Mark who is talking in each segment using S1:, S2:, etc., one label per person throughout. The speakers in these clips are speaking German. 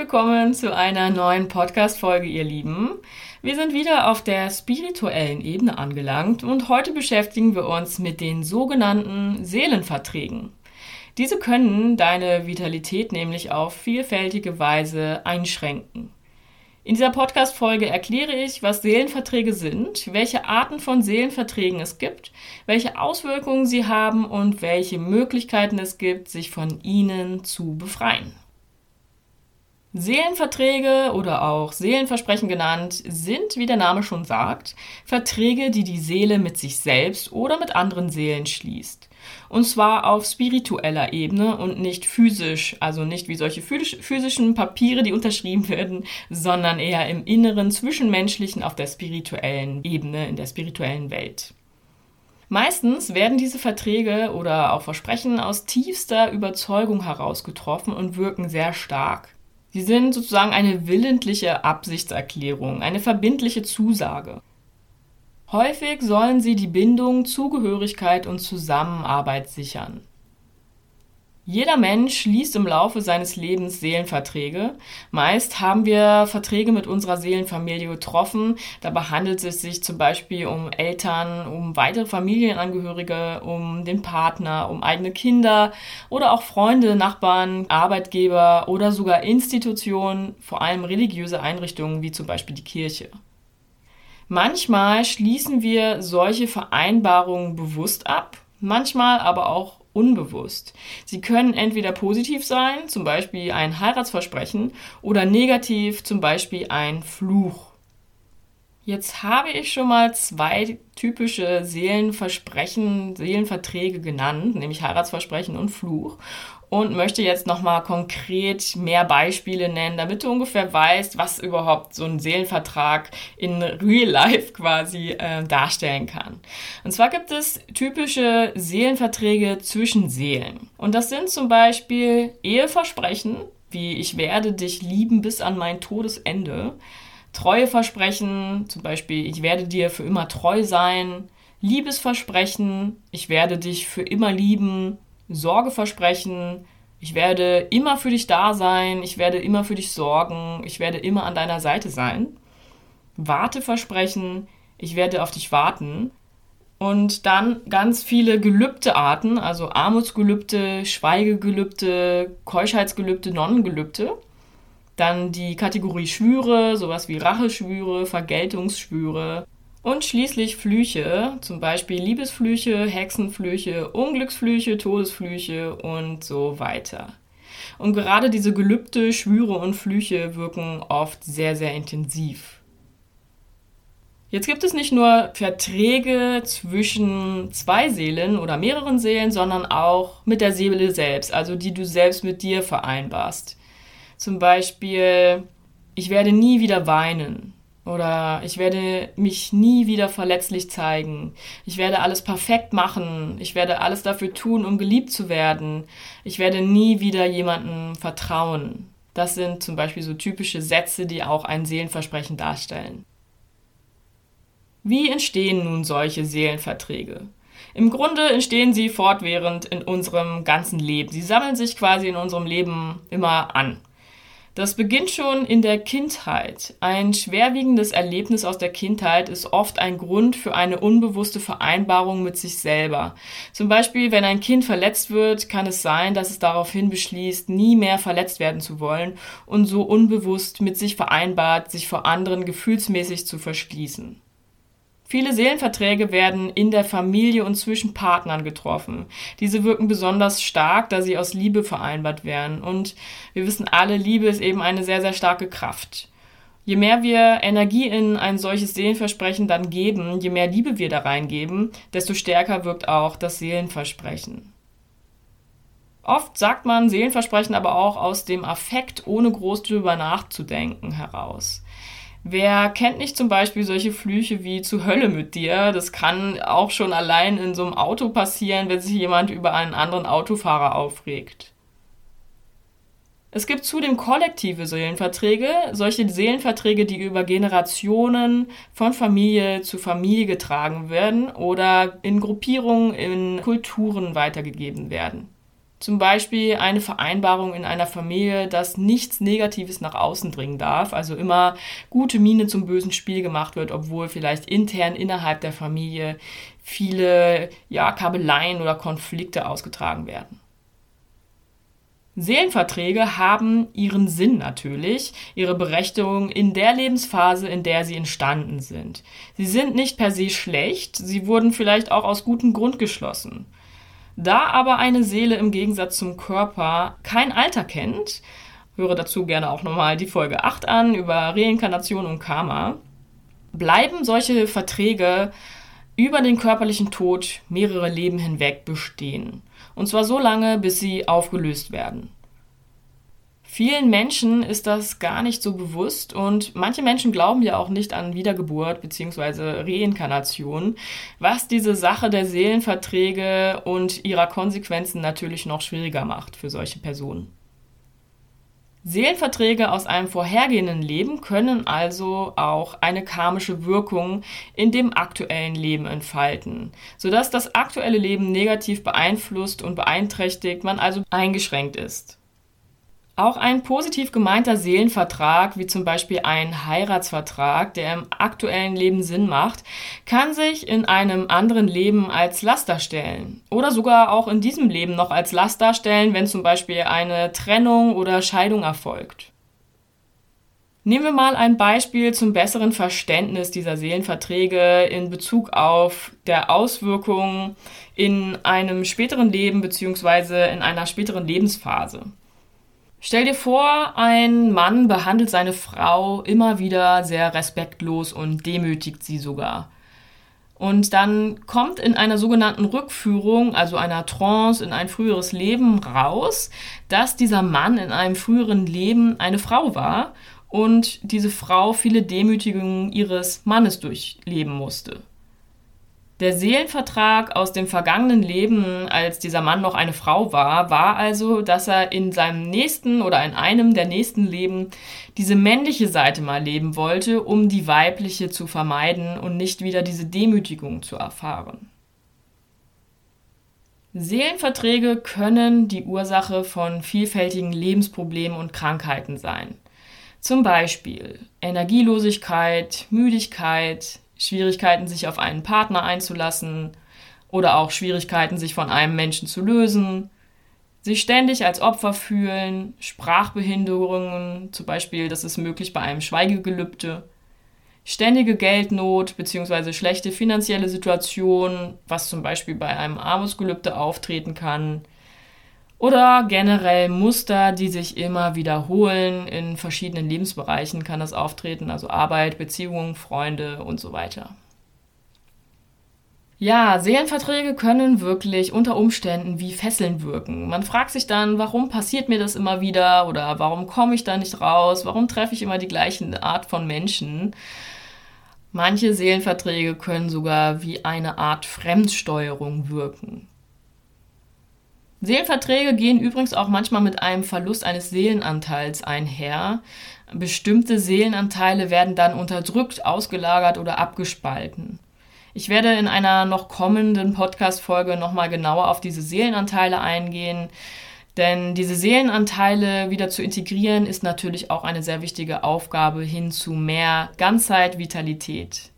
S1: willkommen zu einer neuen Podcast-Folge, ihr Lieben. Wir sind wieder auf der spirituellen Ebene angelangt und heute beschäftigen wir uns mit den sogenannten Seelenverträgen. Diese können deine Vitalität nämlich auf vielfältige Weise einschränken. In dieser Podcast-Folge erkläre ich, was Seelenverträge sind, welche Arten von Seelenverträgen es gibt, welche Auswirkungen sie haben und welche Möglichkeiten es gibt, sich von ihnen zu befreien. Seelenverträge oder auch Seelenversprechen genannt sind, wie der Name schon sagt, Verträge, die die Seele mit sich selbst oder mit anderen Seelen schließt. Und zwar auf spiritueller Ebene und nicht physisch, also nicht wie solche physischen Papiere, die unterschrieben werden, sondern eher im Inneren, zwischenmenschlichen, auf der spirituellen Ebene, in der spirituellen Welt. Meistens werden diese Verträge oder auch Versprechen aus tiefster Überzeugung heraus getroffen und wirken sehr stark. Sie sind sozusagen eine willentliche Absichtserklärung, eine verbindliche Zusage. Häufig sollen sie die Bindung, Zugehörigkeit und Zusammenarbeit sichern. Jeder Mensch schließt im Laufe seines Lebens Seelenverträge. Meist haben wir Verträge mit unserer Seelenfamilie getroffen. Dabei handelt es sich zum Beispiel um Eltern, um weitere Familienangehörige, um den Partner, um eigene Kinder oder auch Freunde, Nachbarn, Arbeitgeber oder sogar Institutionen, vor allem religiöse Einrichtungen wie zum Beispiel die Kirche. Manchmal schließen wir solche Vereinbarungen bewusst ab, manchmal aber auch unbewusst. Sie können entweder positiv sein, zum Beispiel ein Heiratsversprechen, oder negativ, zum Beispiel ein Fluch. Jetzt habe ich schon mal zwei typische Seelenversprechen, Seelenverträge genannt, nämlich Heiratsversprechen und Fluch und möchte jetzt nochmal konkret mehr Beispiele nennen, damit du ungefähr weißt, was überhaupt so ein Seelenvertrag in Real Life quasi äh, darstellen kann. Und zwar gibt es typische Seelenverträge zwischen Seelen. Und das sind zum Beispiel Eheversprechen, wie ich werde dich lieben bis an mein Todesende. Treueversprechen, zum Beispiel ich werde dir für immer treu sein. Liebesversprechen, ich werde dich für immer lieben. Sorge versprechen, ich werde immer für dich da sein, ich werde immer für dich sorgen, ich werde immer an deiner Seite sein. Warte versprechen, ich werde auf dich warten. Und dann ganz viele Gelübdearten, also Armutsgelübde, Schweigegelübde, Keuschheitsgelübde, Nonnengelübde. Dann die Kategorie Schwüre, sowas wie Racheschwüre, Vergeltungsschwüre, und schließlich Flüche, zum Beispiel Liebesflüche, Hexenflüche, Unglücksflüche, Todesflüche und so weiter. Und gerade diese Gelübde, Schwüre und Flüche wirken oft sehr, sehr intensiv. Jetzt gibt es nicht nur Verträge zwischen zwei Seelen oder mehreren Seelen, sondern auch mit der Seele selbst, also die du selbst mit dir vereinbarst. Zum Beispiel, ich werde nie wieder weinen. Oder ich werde mich nie wieder verletzlich zeigen. Ich werde alles perfekt machen. Ich werde alles dafür tun, um geliebt zu werden. Ich werde nie wieder jemandem vertrauen. Das sind zum Beispiel so typische Sätze, die auch ein Seelenversprechen darstellen. Wie entstehen nun solche Seelenverträge? Im Grunde entstehen sie fortwährend in unserem ganzen Leben. Sie sammeln sich quasi in unserem Leben immer an. Das beginnt schon in der Kindheit. Ein schwerwiegendes Erlebnis aus der Kindheit ist oft ein Grund für eine unbewusste Vereinbarung mit sich selber. Zum Beispiel, wenn ein Kind verletzt wird, kann es sein, dass es daraufhin beschließt, nie mehr verletzt werden zu wollen und so unbewusst mit sich vereinbart, sich vor anderen gefühlsmäßig zu verschließen. Viele Seelenverträge werden in der Familie und zwischen Partnern getroffen. Diese wirken besonders stark, da sie aus Liebe vereinbart werden. Und wir wissen alle, Liebe ist eben eine sehr, sehr starke Kraft. Je mehr wir Energie in ein solches Seelenversprechen dann geben, je mehr Liebe wir da reingeben, desto stärker wirkt auch das Seelenversprechen. Oft sagt man Seelenversprechen aber auch aus dem Affekt, ohne groß drüber nachzudenken, heraus. Wer kennt nicht zum Beispiel solche Flüche wie zu Hölle mit dir? Das kann auch schon allein in so einem Auto passieren, wenn sich jemand über einen anderen Autofahrer aufregt. Es gibt zudem kollektive Seelenverträge, solche Seelenverträge, die über Generationen von Familie zu Familie getragen werden oder in Gruppierungen, in Kulturen weitergegeben werden. Zum Beispiel eine Vereinbarung in einer Familie, dass nichts Negatives nach außen dringen darf, also immer gute Miene zum bösen Spiel gemacht wird, obwohl vielleicht intern innerhalb der Familie viele ja, Kabeleien oder Konflikte ausgetragen werden. Seelenverträge haben ihren Sinn natürlich, ihre Berechtigung in der Lebensphase, in der sie entstanden sind. Sie sind nicht per se schlecht, sie wurden vielleicht auch aus gutem Grund geschlossen. Da aber eine Seele im Gegensatz zum Körper kein Alter kennt, höre dazu gerne auch nochmal die Folge 8 an über Reinkarnation und Karma, bleiben solche Verträge über den körperlichen Tod mehrere Leben hinweg bestehen. Und zwar so lange, bis sie aufgelöst werden. Vielen Menschen ist das gar nicht so bewusst und manche Menschen glauben ja auch nicht an Wiedergeburt bzw. Reinkarnation, was diese Sache der Seelenverträge und ihrer Konsequenzen natürlich noch schwieriger macht für solche Personen. Seelenverträge aus einem vorhergehenden Leben können also auch eine karmische Wirkung in dem aktuellen Leben entfalten, sodass das aktuelle Leben negativ beeinflusst und beeinträchtigt, man also eingeschränkt ist. Auch ein positiv gemeinter Seelenvertrag, wie zum Beispiel ein Heiratsvertrag, der im aktuellen Leben Sinn macht, kann sich in einem anderen Leben als Last darstellen. Oder sogar auch in diesem Leben noch als Last darstellen, wenn zum Beispiel eine Trennung oder Scheidung erfolgt. Nehmen wir mal ein Beispiel zum besseren Verständnis dieser Seelenverträge in Bezug auf der Auswirkung in einem späteren Leben bzw. in einer späteren Lebensphase. Stell dir vor, ein Mann behandelt seine Frau immer wieder sehr respektlos und demütigt sie sogar. Und dann kommt in einer sogenannten Rückführung, also einer Trance in ein früheres Leben raus, dass dieser Mann in einem früheren Leben eine Frau war und diese Frau viele Demütigungen ihres Mannes durchleben musste. Der Seelenvertrag aus dem vergangenen Leben, als dieser Mann noch eine Frau war, war also, dass er in seinem nächsten oder in einem der nächsten Leben diese männliche Seite mal leben wollte, um die weibliche zu vermeiden und nicht wieder diese Demütigung zu erfahren. Seelenverträge können die Ursache von vielfältigen Lebensproblemen und Krankheiten sein. Zum Beispiel Energielosigkeit, Müdigkeit, Schwierigkeiten, sich auf einen Partner einzulassen oder auch Schwierigkeiten, sich von einem Menschen zu lösen, sich ständig als Opfer fühlen, Sprachbehinderungen, zum Beispiel, das ist möglich bei einem Schweigegelübde, ständige Geldnot bzw. schlechte finanzielle Situation, was zum Beispiel bei einem Armutsgelübde auftreten kann, oder generell Muster, die sich immer wiederholen. In verschiedenen Lebensbereichen kann das auftreten, also Arbeit, Beziehungen, Freunde und so weiter. Ja, Seelenverträge können wirklich unter Umständen wie Fesseln wirken. Man fragt sich dann, warum passiert mir das immer wieder oder warum komme ich da nicht raus? Warum treffe ich immer die gleiche Art von Menschen? Manche Seelenverträge können sogar wie eine Art Fremdsteuerung wirken. Seelenverträge gehen übrigens auch manchmal mit einem Verlust eines Seelenanteils einher. Bestimmte Seelenanteile werden dann unterdrückt, ausgelagert oder abgespalten. Ich werde in einer noch kommenden Podcast-Folge nochmal genauer auf diese Seelenanteile eingehen, denn diese Seelenanteile wieder zu integrieren ist natürlich auch eine sehr wichtige Aufgabe hin zu mehr Ganzheit, Vitalität.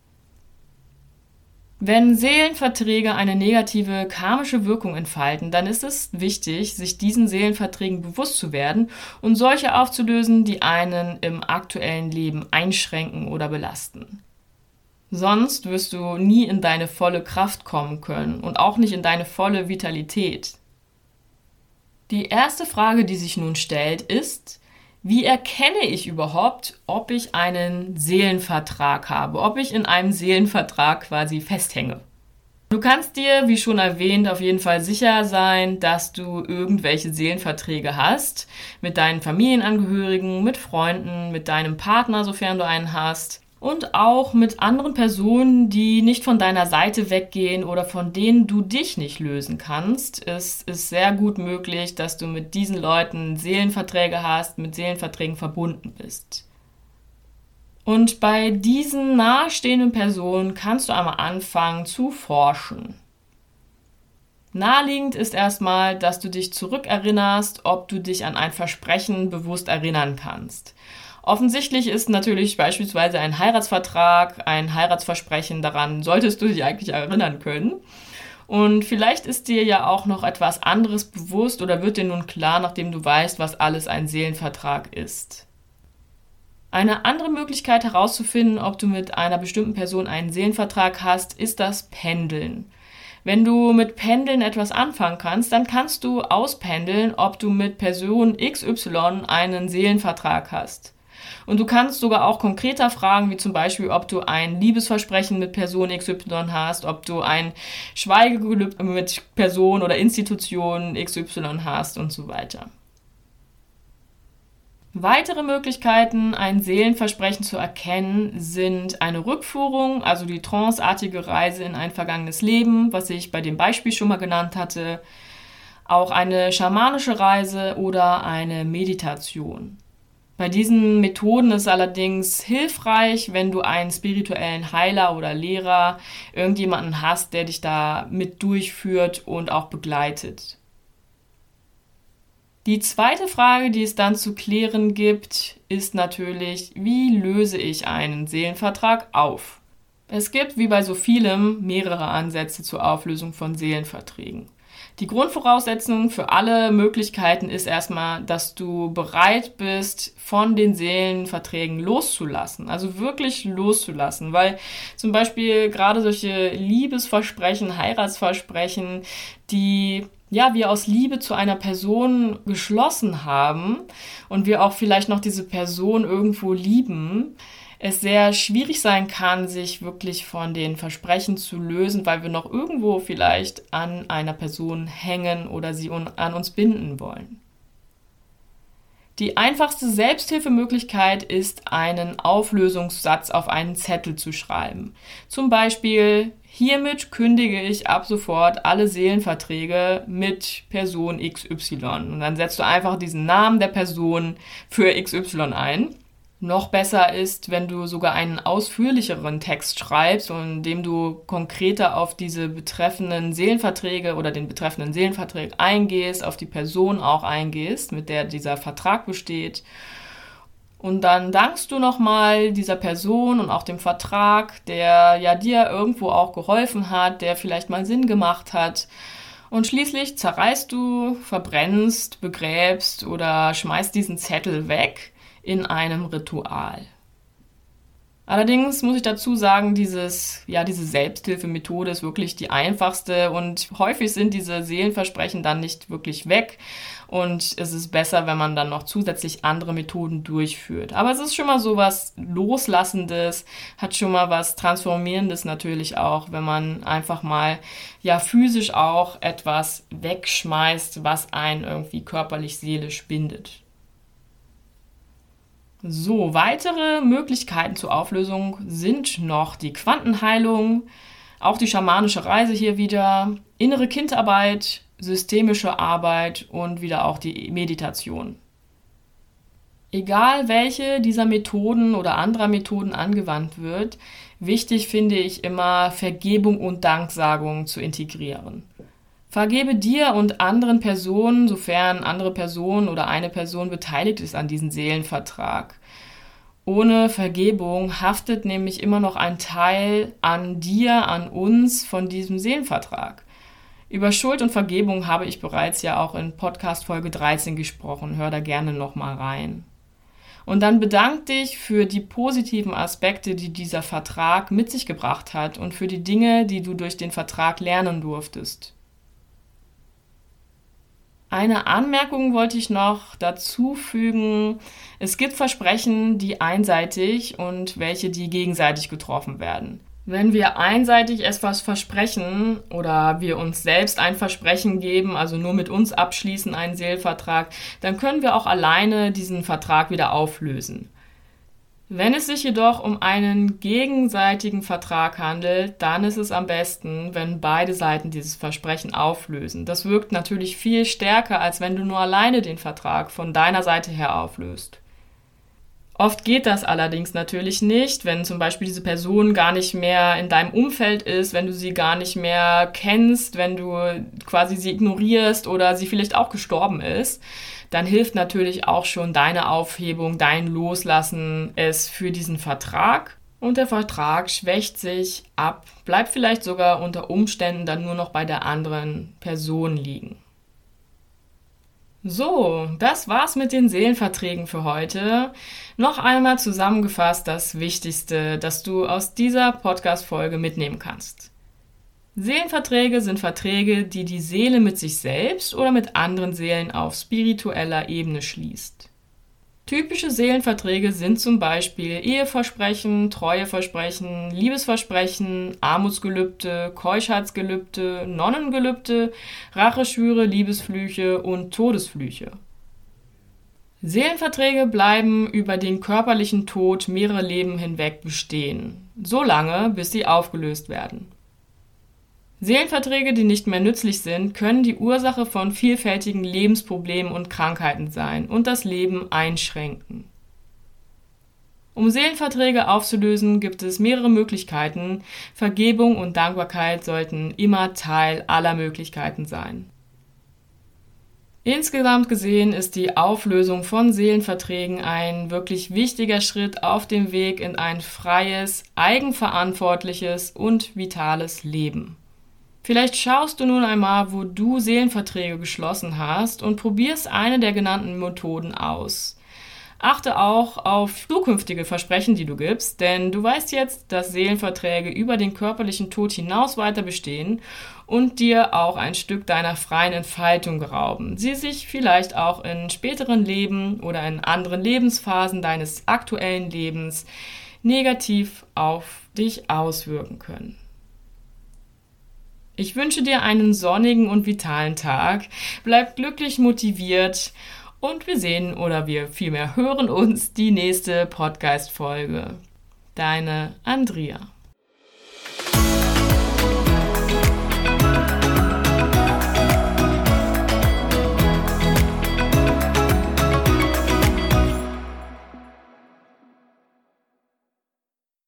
S1: Wenn Seelenverträge eine negative karmische Wirkung entfalten, dann ist es wichtig, sich diesen Seelenverträgen bewusst zu werden und solche aufzulösen, die einen im aktuellen Leben einschränken oder belasten. Sonst wirst du nie in deine volle Kraft kommen können und auch nicht in deine volle Vitalität. Die erste Frage, die sich nun stellt, ist, wie erkenne ich überhaupt, ob ich einen Seelenvertrag habe, ob ich in einem Seelenvertrag quasi festhänge? Du kannst dir, wie schon erwähnt, auf jeden Fall sicher sein, dass du irgendwelche Seelenverträge hast mit deinen Familienangehörigen, mit Freunden, mit deinem Partner, sofern du einen hast und auch mit anderen Personen, die nicht von deiner Seite weggehen oder von denen du dich nicht lösen kannst. Es ist sehr gut möglich, dass du mit diesen Leuten Seelenverträge hast, mit Seelenverträgen verbunden bist. Und bei diesen nahestehenden Personen kannst du einmal anfangen zu forschen. Naheliegend ist erstmal, dass du dich zurückerinnerst, ob du dich an ein Versprechen bewusst erinnern kannst. Offensichtlich ist natürlich beispielsweise ein Heiratsvertrag, ein Heiratsversprechen, daran solltest du dich eigentlich erinnern können. Und vielleicht ist dir ja auch noch etwas anderes bewusst oder wird dir nun klar, nachdem du weißt, was alles ein Seelenvertrag ist. Eine andere Möglichkeit herauszufinden, ob du mit einer bestimmten Person einen Seelenvertrag hast, ist das Pendeln. Wenn du mit Pendeln etwas anfangen kannst, dann kannst du auspendeln, ob du mit Person XY einen Seelenvertrag hast. Und du kannst sogar auch konkreter fragen, wie zum Beispiel, ob du ein Liebesversprechen mit Person XY hast, ob du ein Schweigegelübde mit Person oder Institution XY hast und so weiter. Weitere Möglichkeiten, ein Seelenversprechen zu erkennen, sind eine Rückführung, also die tranceartige Reise in ein vergangenes Leben, was ich bei dem Beispiel schon mal genannt hatte, auch eine schamanische Reise oder eine Meditation. Bei diesen Methoden ist allerdings hilfreich, wenn du einen spirituellen Heiler oder Lehrer, irgendjemanden hast, der dich da mit durchführt und auch begleitet. Die zweite Frage, die es dann zu klären gibt, ist natürlich, wie löse ich einen Seelenvertrag auf? Es gibt, wie bei so vielem, mehrere Ansätze zur Auflösung von Seelenverträgen. Die Grundvoraussetzung für alle Möglichkeiten ist erstmal, dass du bereit bist, von den Seelenverträgen loszulassen. Also wirklich loszulassen. Weil zum Beispiel gerade solche Liebesversprechen, Heiratsversprechen, die ja, wir aus Liebe zu einer Person geschlossen haben und wir auch vielleicht noch diese Person irgendwo lieben, es sehr schwierig sein kann, sich wirklich von den Versprechen zu lösen, weil wir noch irgendwo vielleicht an einer Person hängen oder sie an uns binden wollen. Die einfachste Selbsthilfemöglichkeit ist, einen Auflösungssatz auf einen Zettel zu schreiben. Zum Beispiel, hiermit kündige ich ab sofort alle Seelenverträge mit Person XY. Und dann setzt du einfach diesen Namen der Person für XY ein. Noch besser ist, wenn du sogar einen ausführlicheren Text schreibst und indem du konkreter auf diese betreffenden Seelenverträge oder den betreffenden Seelenvertrag eingehst, auf die Person auch eingehst, mit der dieser Vertrag besteht. Und dann dankst du nochmal dieser Person und auch dem Vertrag, der ja dir irgendwo auch geholfen hat, der vielleicht mal Sinn gemacht hat. Und schließlich zerreißt du, verbrennst, begräbst oder schmeißt diesen Zettel weg in einem Ritual. Allerdings muss ich dazu sagen, dieses, ja, diese Selbsthilfemethode ist wirklich die einfachste und häufig sind diese Seelenversprechen dann nicht wirklich weg und es ist besser, wenn man dann noch zusätzlich andere Methoden durchführt. Aber es ist schon mal so was Loslassendes, hat schon mal was Transformierendes natürlich auch, wenn man einfach mal, ja, physisch auch etwas wegschmeißt, was einen irgendwie körperlich, seelisch bindet. So, weitere Möglichkeiten zur Auflösung sind noch die Quantenheilung, auch die schamanische Reise hier wieder, innere Kindarbeit, systemische Arbeit und wieder auch die Meditation. Egal welche dieser Methoden oder anderer Methoden angewandt wird, wichtig finde ich immer Vergebung und Danksagung zu integrieren. Vergebe dir und anderen Personen, sofern andere Personen oder eine Person beteiligt ist an diesem Seelenvertrag. Ohne Vergebung haftet nämlich immer noch ein Teil an dir, an uns von diesem Seelenvertrag. Über Schuld und Vergebung habe ich bereits ja auch in Podcast Folge 13 gesprochen. Hör da gerne nochmal rein. Und dann bedank dich für die positiven Aspekte, die dieser Vertrag mit sich gebracht hat und für die Dinge, die du durch den Vertrag lernen durftest. Eine Anmerkung wollte ich noch dazu fügen. Es gibt Versprechen, die einseitig und welche, die gegenseitig getroffen werden. Wenn wir einseitig etwas versprechen oder wir uns selbst ein Versprechen geben, also nur mit uns abschließen einen Seelvertrag, dann können wir auch alleine diesen Vertrag wieder auflösen. Wenn es sich jedoch um einen gegenseitigen Vertrag handelt, dann ist es am besten, wenn beide Seiten dieses Versprechen auflösen. Das wirkt natürlich viel stärker, als wenn du nur alleine den Vertrag von deiner Seite her auflöst. Oft geht das allerdings natürlich nicht, wenn zum Beispiel diese Person gar nicht mehr in deinem Umfeld ist, wenn du sie gar nicht mehr kennst, wenn du quasi sie ignorierst oder sie vielleicht auch gestorben ist, dann hilft natürlich auch schon deine Aufhebung, dein Loslassen es für diesen Vertrag. Und der Vertrag schwächt sich ab, bleibt vielleicht sogar unter Umständen dann nur noch bei der anderen Person liegen. So, das war's mit den Seelenverträgen für heute. Noch einmal zusammengefasst das Wichtigste, das du aus dieser Podcast-Folge mitnehmen kannst. Seelenverträge sind Verträge, die die Seele mit sich selbst oder mit anderen Seelen auf spiritueller Ebene schließt. Typische Seelenverträge sind zum Beispiel Eheversprechen, Treueversprechen, Liebesversprechen, Armutsgelübde, Keuschheitsgelübde, Nonnengelübde, Racheschwüre, Liebesflüche und Todesflüche. Seelenverträge bleiben über den körperlichen Tod mehrere Leben hinweg bestehen, so lange, bis sie aufgelöst werden. Seelenverträge, die nicht mehr nützlich sind, können die Ursache von vielfältigen Lebensproblemen und Krankheiten sein und das Leben einschränken. Um Seelenverträge aufzulösen, gibt es mehrere Möglichkeiten. Vergebung und Dankbarkeit sollten immer Teil aller Möglichkeiten sein. Insgesamt gesehen ist die Auflösung von Seelenverträgen ein wirklich wichtiger Schritt auf dem Weg in ein freies, eigenverantwortliches und vitales Leben. Vielleicht schaust du nun einmal, wo du Seelenverträge geschlossen hast und probierst eine der genannten Methoden aus. Achte auch auf zukünftige Versprechen, die du gibst, denn du weißt jetzt, dass Seelenverträge über den körperlichen Tod hinaus weiter bestehen und dir auch ein Stück deiner freien Entfaltung gerauben. Sie sich vielleicht auch in späteren Leben oder in anderen Lebensphasen deines aktuellen Lebens negativ auf dich auswirken können. Ich wünsche dir einen sonnigen und vitalen Tag. Bleib glücklich motiviert und wir sehen oder wir vielmehr hören uns die nächste Podcast-Folge. Deine Andrea.